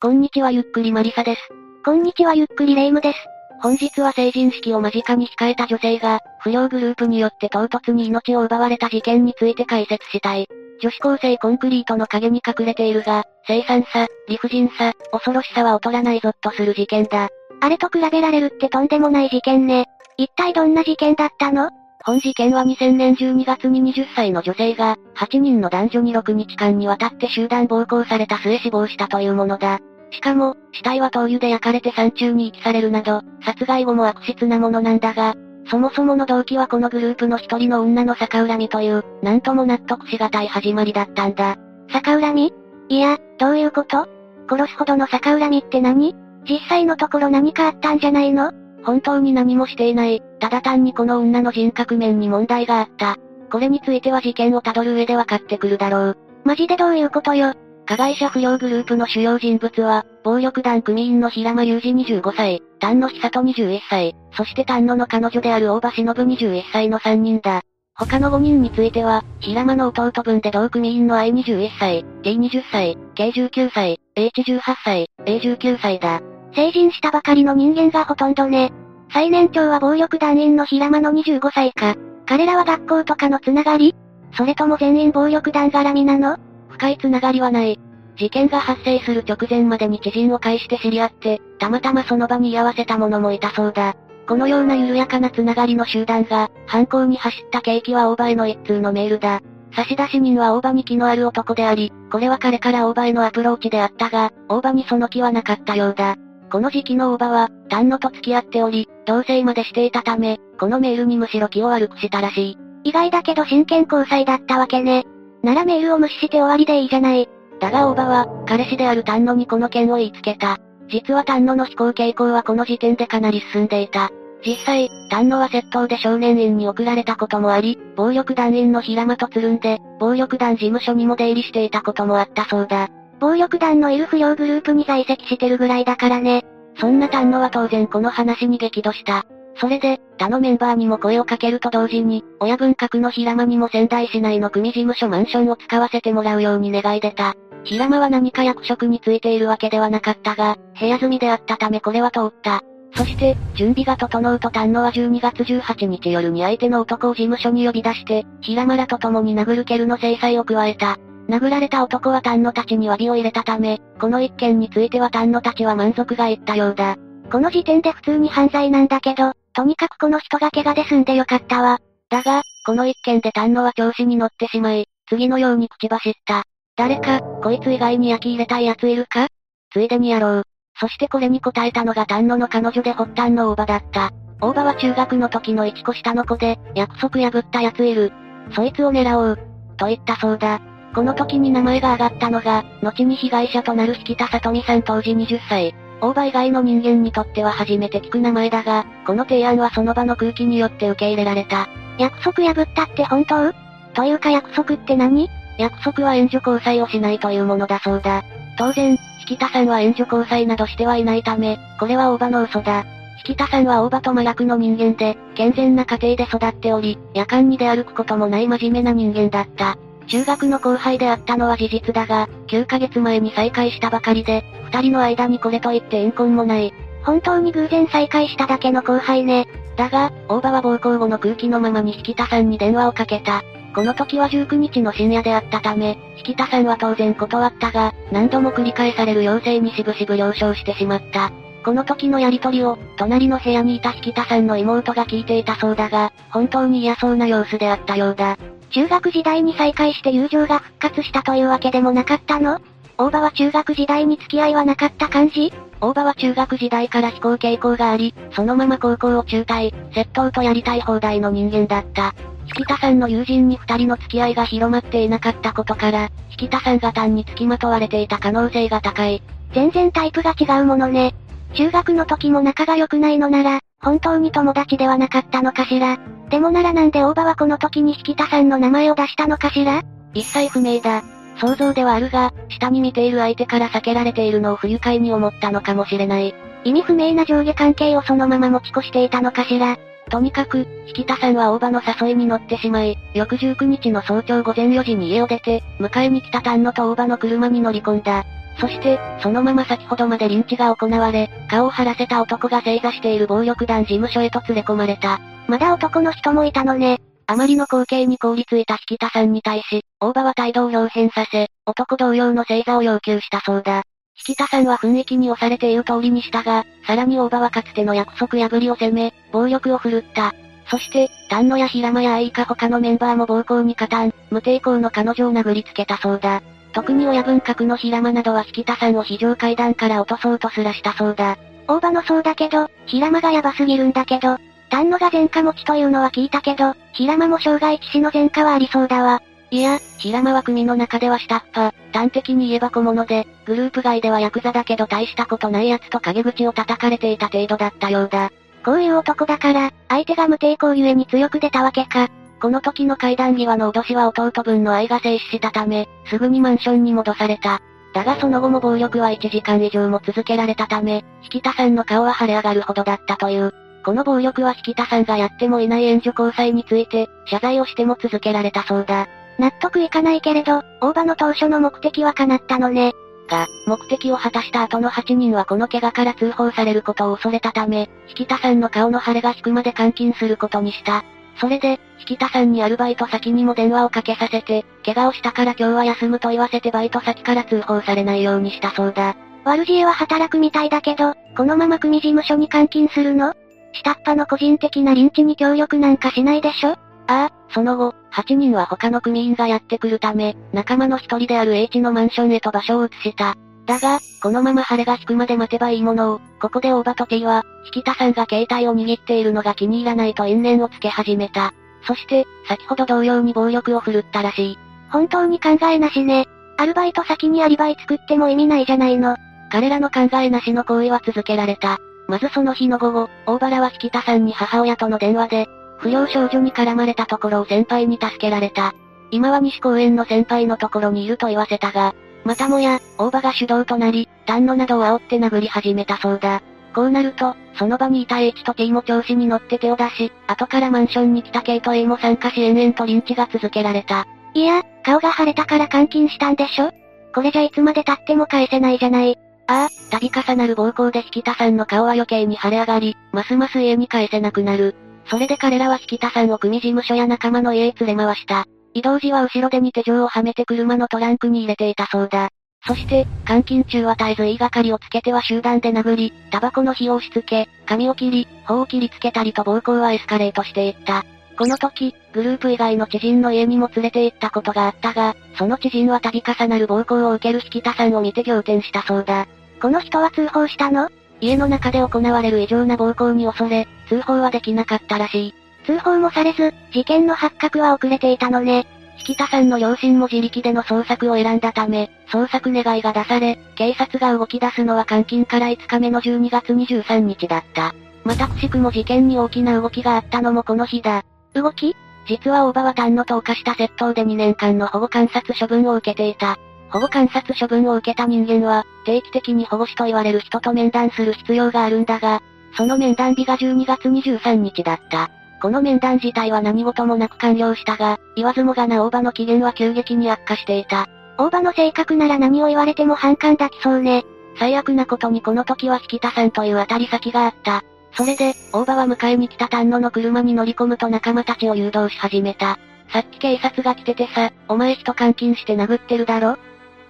こんにちはゆっくりマリサです。こんにちはゆっくりレイムです。本日は成人式を間近に控えた女性が、不良グループによって唐突に命を奪われた事件について解説したい。女子高生コンクリートの影に隠れているが、生産さ、理不尽さ、恐ろしさは劣らないぞっとする事件だ。あれと比べられるってとんでもない事件ね。一体どんな事件だったの？本事件は2000年12月に20歳の女性が、8人の男女に6日間にわたって集団暴行された末死亡したというものだ。しかも、死体は灯油で焼かれて山中に遺棄されるなど、殺害後も悪質なものなんだが、そもそもの動機はこのグループの一人の女の逆恨みという、なんとも納得しがたい始まりだったんだ。逆恨み？いや、どういうこと？殺すほどの逆恨みって何？実際のところ何かあったんじゃないの？本当に何もしていない、ただ単にこの女の人格面に問題があった。これについては事件をたどる上で分かってくるだろう。マジでどういうことよ？加害者不良グループの主要人物は、暴力団組員の平間裕二25歳、丹野久人21歳、そして丹野の彼女である大場忍21歳の3人だ。他の5人については、平間の弟分で同組員の I21 歳、D20 歳、K19 歳、H18 歳、A19 歳だ。成人したばかりの人間がほとんどね。最年長は暴力団員の平間の25歳か。彼らは学校とかのつながり？それとも全員暴力団絡みなの？深いつながりはない。事件が発生する直前までに知人を介して知り合って、たまたまその場に居合わせた者もいたそうだ。このような緩やかなつながりの集団が、犯行に走った契機は大場への一通のメールだ。差出人は大場に気のある男であり、これは彼から大場へのアプローチであったが、大場にその気はなかったようだ。この時期の大場は、丹野と付き合っており、同棲までしていたため、このメールにむしろ気を悪くしたらしい。意外だけど真剣交際だったわけね。ならメールを無視して終わりでいいじゃない。だが大場は、彼氏である丹野にこの件を言いつけた。実は丹野の飛行傾向はこの時点でかなり進んでいた。実際、丹野は窃盗で少年院に送られたこともあり、暴力団員の平間とつるんで、暴力団事務所にも出入りしていたこともあったそうだ。暴力団のいる不良グループに在籍してるぐらいだからね。そんな丹野は当然この話に激怒した。それで、他のメンバーにも声をかけると同時に、親分格の平間にも仙台市内の組事務所マンションを使わせてもらうように願い出た。平間は何か役職についているわけではなかったが、部屋住みであったためこれは通った。そして、準備が整うと丹野は12月18日夜に相手の男を事務所に呼び出して、平間らと共に殴る蹴るの制裁を加えた。殴られた男は丹野たちに詫びを入れたため、この一件については丹野たちは満足がいったようだ。この時点で普通に犯罪なんだけど、とにかくこの人が怪我で済んでよかったわ。だが、この一件で丹野は調子に乗ってしまい、次のように口走った。誰か、こいつ以外に焼き入れたい奴いるか？ついでにやろう。そしてこれに答えたのが丹野の彼女で発端の大場だった。大場は中学の時の一個下の子で、約束破った奴いる。そいつを狙おう。と言ったそうだ。この時に名前が挙がったのが、後に被害者となる引田里美さん当時20歳。大場以外の人間にとっては初めて聞く名前だが、この提案はその場の空気によって受け入れられた。約束破ったって本当？というか約束って何？約束は援助交際をしないというものだそうだ。当然、引田さんは援助交際などしてはいないため、これは大場の嘘だ。引田さんは大場と真逆の人間で、健全な家庭で育っており、夜間に出歩くこともない真面目な人間だった。中学の後輩であったのは事実だが、9ヶ月前に再会したばかりで、二人の間にこれといって怨恨もない。本当に偶然再会しただけの後輩ね。だが、大場は暴行後の空気のままに引田さんに電話をかけた。この時は19日の深夜であったため、引田さんは当然断ったが、何度も繰り返される要請にしぶしぶ了承してしまった。この時のやりとりを、隣の部屋にいた引田さんの妹が聞いていたそうだが、本当に嫌そうな様子であったようだ。中学時代に再会して友情が復活したというわけでもなかったの？大場は中学時代に付き合いはなかった感じ？大場は中学時代から飛行傾向があり、そのまま高校を中退、窃盗とやりたい放題の人間だった。引田さんの友人に二人の付き合いが広まっていなかったことから、引田さんが単に付きまとわれていた可能性が高い。全然タイプが違うものね。中学の時も仲が良くないのなら、本当に友達ではなかったのかしら？でもならなんで大場はこの時に引田さんの名前を出したのかしら？一切不明だ。想像ではあるが、下に見ている相手から避けられているのを不愉快に思ったのかもしれない。意味不明な上下関係をそのまま持ち越していたのかしら？とにかく、引田さんは大場の誘いに乗ってしまい、翌19日の早朝午前4時に家を出て、迎えに来た丹野と大場の車に乗り込んだ。そして、そのまま先ほどまでリンチが行われ、顔を張らせた男が正座している暴力団事務所へと連れ込まれた。まだ男の人もいたのね。あまりの光景に凍りついた引田さんに対し、大場は態度を表変させ、男同様の正座を要求したそうだ。引田さんは雰囲気に押されて言う通りにしたが、さらに大場はかつての約束破りを責め、暴力を振るった。そして、丹野や平間や愛か他のメンバーも暴行に加担、無抵抗の彼女を殴りつけたそうだ。特に親分格の平間などは引田さんを非常階段から落とそうとすらしたそうだ。大場のそうだけど、平間がヤバすぎるんだけど、丹野が前科持ちというのは聞いたけど、平間も傷害致死の前科はありそうだわ。いや、平間は組の中では下っ端、端的に言えば小物で、グループ外ではヤクザだけど大したことない奴と陰口を叩かれていた程度だったようだ。こういう男だから、相手が無抵抗ゆえに強く出たわけか。この時の階段際の脅しは弟分の愛が静止したため、すぐにマンションに戻された。だがその後も暴力は1時間以上も続けられたため、引田さんの顔は腫れ上がるほどだったという。この暴力は引田さんがやってもいない援助交際について、謝罪をしても続けられたそうだ。納得いかないけれど、大場の当初の目的は叶ったのね。が、目的を果たした後の8人はこの怪我から通報されることを恐れたため、引田さんの顔の腫れが引くまで監禁することにした。それで、引田さんにアルバイト先にも電話をかけさせて、怪我をしたから今日は休むと言わせてバイト先から通報されないようにしたそうだ。悪知恵は働くみたいだけど、このまま組事務所に監禁するの？下っ端の個人的なリンチに協力なんかしないでしょ？ああ、その後、8人は他の組員がやってくるため、仲間の一人である H のマンションへと場所を移した。だが、このまま晴れが引くまで待てばいいものを、ここで大場と T は、引田さんが携帯を握っているのが気に入らないと因縁をつけ始めた。そして、先ほど同様に暴力を振るったらしい。本当に考えなしね。アルバイト先にアリバイ作っても意味ないじゃないの。彼らの考えなしの行為は続けられた。まずその日の午後、大原は引田さんに母親との電話で、不良少女に絡まれたところを先輩に助けられた。今は西公園の先輩のところにいると言わせたが、またもや、大場が主導となり、丹野などを煽って殴り始めたそうだ。こうなると、その場にいた H と T も調子に乗って手を出し、後からマンションに来た K と A も参加し延々とリンチが続けられた。いや、顔が腫れたから監禁したんでしょ？これじゃいつまで経っても返せないじゃない。ああ、度重なる暴行で引田さんの顔は余計に腫れ上がり、ますます家に返せなくなる。それで彼らは引田さんを組事務所や仲間の家へ連れ回した。移動時は後ろ手に手錠をはめて車のトランクに入れていたそうだ。そして、監禁中は絶えず言いがかりをつけては集団で殴り、タバコの火を押し付け、髪を切り、頬を切りつけたりと暴行はエスカレートしていった。この時、グループ以外の知人の家にも連れて行ったことがあったが、その知人は度重なる暴行を受ける引田さんを見て仰天したそうだ。この人は通報したの？家の中で行われる異常な暴行に恐れ、通報はできなかったらしい。通報もされず、事件の発覚は遅れていたのね。引田さんの両親も自力での捜索を選んだため、捜索願いが出され、警察が動き出すのは監禁から5日目の12月23日だった。またくしくも事件に大きな動きがあったのもこの日だ。動き？実は大場は丹野と犯した窃盗で2年間の保護観察処分を受けていた。保護観察処分を受けた人間は、定期的に保護士と言われる人と面談する必要があるんだが、その面談日が12月23日だった。この面談自体は何事もなく完了したが、言わずもがな大場の機嫌は急激に悪化していた。大場の性格なら何を言われても反感抱きそうね。最悪なことにこの時は引田さんという当たり先があった。それで、大場は迎えに来た丹野の車に乗り込むと仲間たちを誘導し始めた。さっき警察が来ててさ、お前人監禁して殴ってるだろ？っ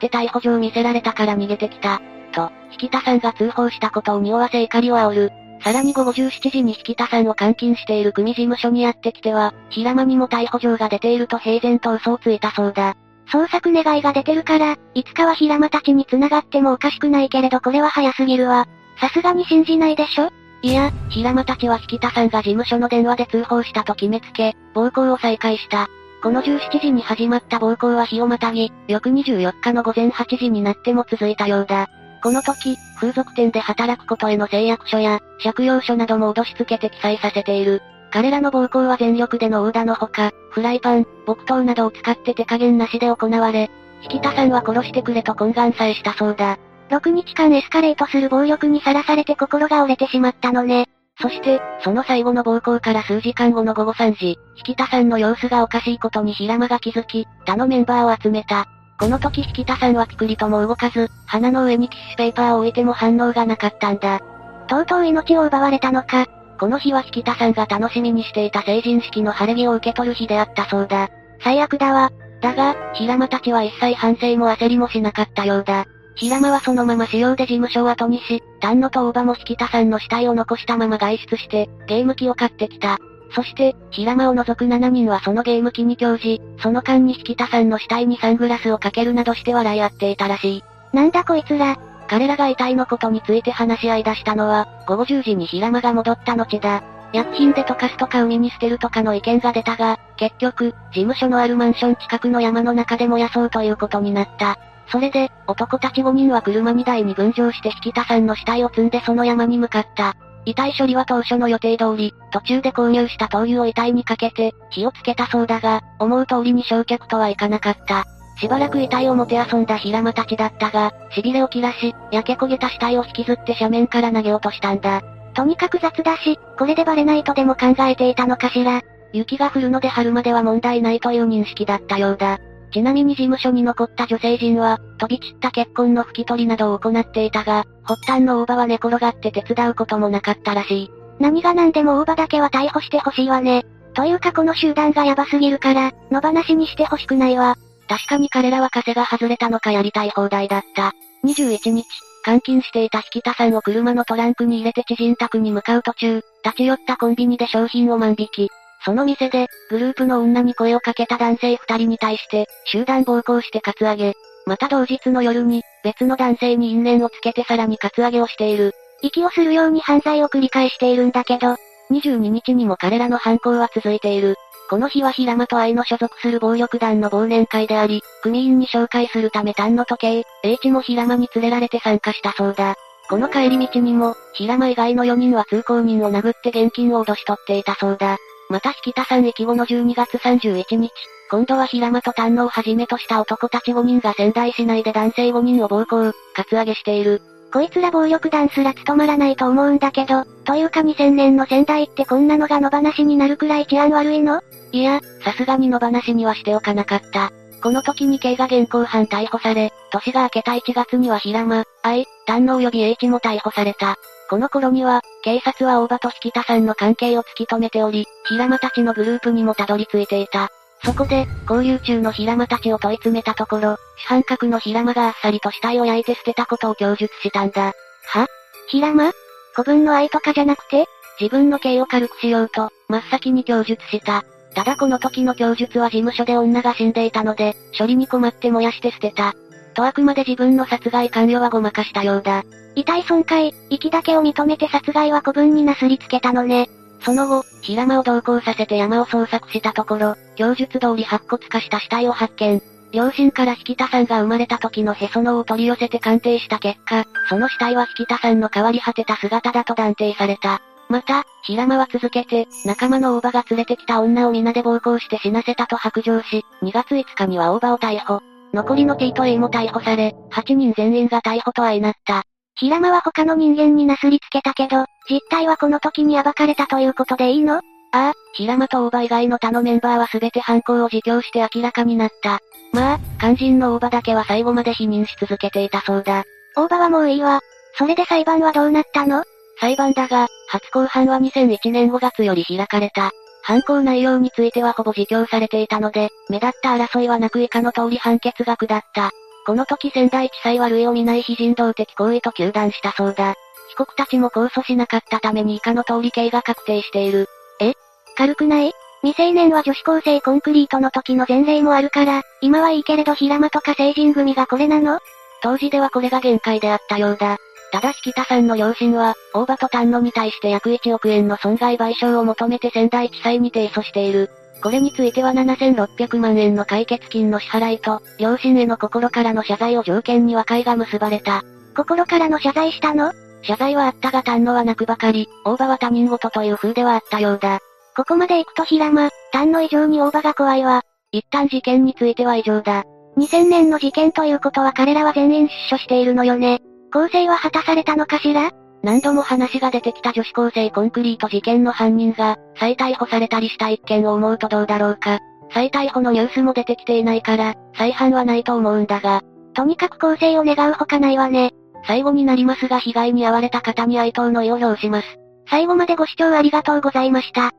て逮捕状見せられたから逃げてきた。と、引田さんが通報したことを匂わせ怒りを煽る。さらに午後17時に引田さんを監禁している組事務所にやってきては、平間にも逮捕状が出ていると平然と嘘をついたそうだ。捜索願いが出てるから、いつかは平間たちに繋がってもおかしくないけれどこれは早すぎるわ。さすがに信じないでしょ？いや、平間たちは引田さんが事務所の電話で通報したと決めつけ、暴行を再開した。この17時に始まった暴行は日をまたぎ、翌24日の午前8時になっても続いたようだ。この時、風俗店で働くことへの誓約書や、借用書なども脅しつけて記載させている。彼らの暴行は全力での殴打のほか、フライパン、木刀などを使って手加減なしで行われ、引田さんは殺してくれと懇願さえしたそうだ。6日間エスカレートする暴力にさらされて心が折れてしまったのね。そして、その最後の暴行から数時間後の午後3時、引田さんの様子がおかしいことに平間が気づき、他のメンバーを集めた。この時引田さんはピクリとも動かず、鼻の上にティッシュペーパーを置いても反応がなかったんだ。とうとう命を奪われたのか。この日は引田さんが楽しみにしていた成人式の晴れ着を受け取る日であったそうだ。最悪だわ。だが、平間たちは一切反省も焦りもしなかったようだ。平間はそのまま仕様で事務所を後にし、丹野と大場も引田さんの死体を残したまま外出して、ゲーム機を買ってきた。そして、平間を除く7人はそのゲーム機に興じ、その間に引田さんの死体にサングラスをかけるなどして笑い合っていたらしい。なんだこいつら。彼らが遺体のことについて話し合い出したのは、午後10時に平間が戻った後だ。薬品で溶かすとか海に捨てるとかの意見が出たが、結局、事務所のあるマンション近くの山の中で燃やそうということになった。それで、男たち5人は車2台に分乗して引田さんの死体を積んでその山に向かった。遺体処理は当初の予定通り、途中で購入した灯油を遺体にかけて、火をつけたそうだが、思う通りに焼却とはいかなかった。しばらく遺体をもてあそんだ平間たちだったが、痺れを切らし、焼け焦げた死体を引きずって斜面から投げ落としたんだ。とにかく雑だし、これでバレないとでも考えていたのかしら。雪が降るので春までは問題ないという認識だったようだ。ちなみに事務所に残った女性陣は、飛び散った結婚の拭き取りなどを行っていたが、発端の大場は寝転がって手伝うこともなかったらしい。何が何でも大場だけは逮捕してほしいわね。というかこの集団がヤバすぎるから、野放しにしてほしくないわ。確かに彼らは風が外れたのかやりたい放題だった。21日、監禁していた引田さんを車のトランクに入れて知人宅に向かう途中、立ち寄ったコンビニで商品を万引き。その店で、グループの女に声をかけた男性二人に対して、集団暴行してカツアゲ。また同日の夜に、別の男性に因縁をつけてさらにカツアゲをしている。息をするように犯罪を繰り返しているんだけど、22日にも彼らの犯行は続いている。この日は平間と愛の所属する暴力団の忘年会であり、組員に紹介するため丹野時計、H も平間に連れられて参加したそうだ。この帰り道にも、平間以外の4人は通行人を殴って現金を脅し取っていたそうだ。また引田さん駅後の12月31日、今度は平間と丹野をはじめとした男たち5人が仙台市内で男性5人を暴行、カツアゲしている。こいつら暴力団すら務まらないと思うんだけど、というか2000年の仙台ってこんなのが野放しになるくらい治安悪いのいや、さすがに野放しにはしておかなかった。この時に K が現行犯逮捕され、年が明けた1月には平間、愛、丹野及び H も逮捕された。この頃には、警察は大場と引田さんの関係を突き止めており、平間たちのグループにもたどり着いていた。そこで、交流中の平間たちを問い詰めたところ、主犯格の平間があっさりと死体を焼いて捨てたことを供述したんだ。は？平間？古文の愛とかじゃなくて？自分の刑を軽くしようと、真っ先に供述した。ただこの時の供述は事務所で女が死んでいたので、処理に困って燃やして捨てた。とあくまで自分の殺害関与はごまかしたようだ。遺体損壊、息だけを認めて殺害は古文になすりつけたのね。その後、平間を同行させて山を捜索したところ、供述通り白骨化した死体を発見。両親から引田さんが生まれた時のへその緒を取り寄せて鑑定した結果、その死体は引田さんの変わり果てた姿だと断定された。また、平間は続けて、仲間の大場が連れてきた女を皆で暴行して死なせたと白状し、2月5日には大場を逮捕。残りの T と A も逮捕され、8人全員が逮捕と相なった。平間は他の人間になすりつけたけど、実態はこの時に暴かれたということでいいの？ああ、平間と大場以外の他のメンバーは全て犯行を自供して明らかになった。まあ、肝心の大場だけは最後まで否認し続けていたそうだ。大場はもういいわ。それで裁判はどうなったの？裁判だが、初公判は2001年5月より開かれた。犯行内容についてはほぼ自供されていたので、目立った争いはなく以下の通り判決が下った。この時仙台地裁は類を見ない非人道的行為と糾弾したそうだ。被告たちも控訴しなかったために以下の通り刑が確定している。え？軽くない？未成年は女子高生コンクリートの時の前例もあるから、今はいいけれど平間とか成人組がこれなの？当時ではこれが限界であったようだ。ただし北さんの両親は、大場と丹野に対して約1億円の損害賠償を求めて仙台地裁に提訴している。これについては7600万円の解決金の支払いと、両親への心からの謝罪を条件に和解が結ばれた。心からの謝罪したの？謝罪はあったが丹野は泣くばかり、大場は他人事という風ではあったようだ。ここまで行くと平間、丹野以上に大場が怖いわ。一旦事件については異常だ。2000年の事件ということは彼らは全員出所しているのよね。構成は果たされたのかしら？何度も話が出てきた女子高生コンクリート事件の犯人が、再逮捕されたりした一件を思うとどうだろうか。再逮捕のニュースも出てきていないから、再犯はないと思うんだが。とにかく更生を願うほかないわね。最後になりますが被害に遭われた方に哀悼の意を表します。最後までご視聴ありがとうございました。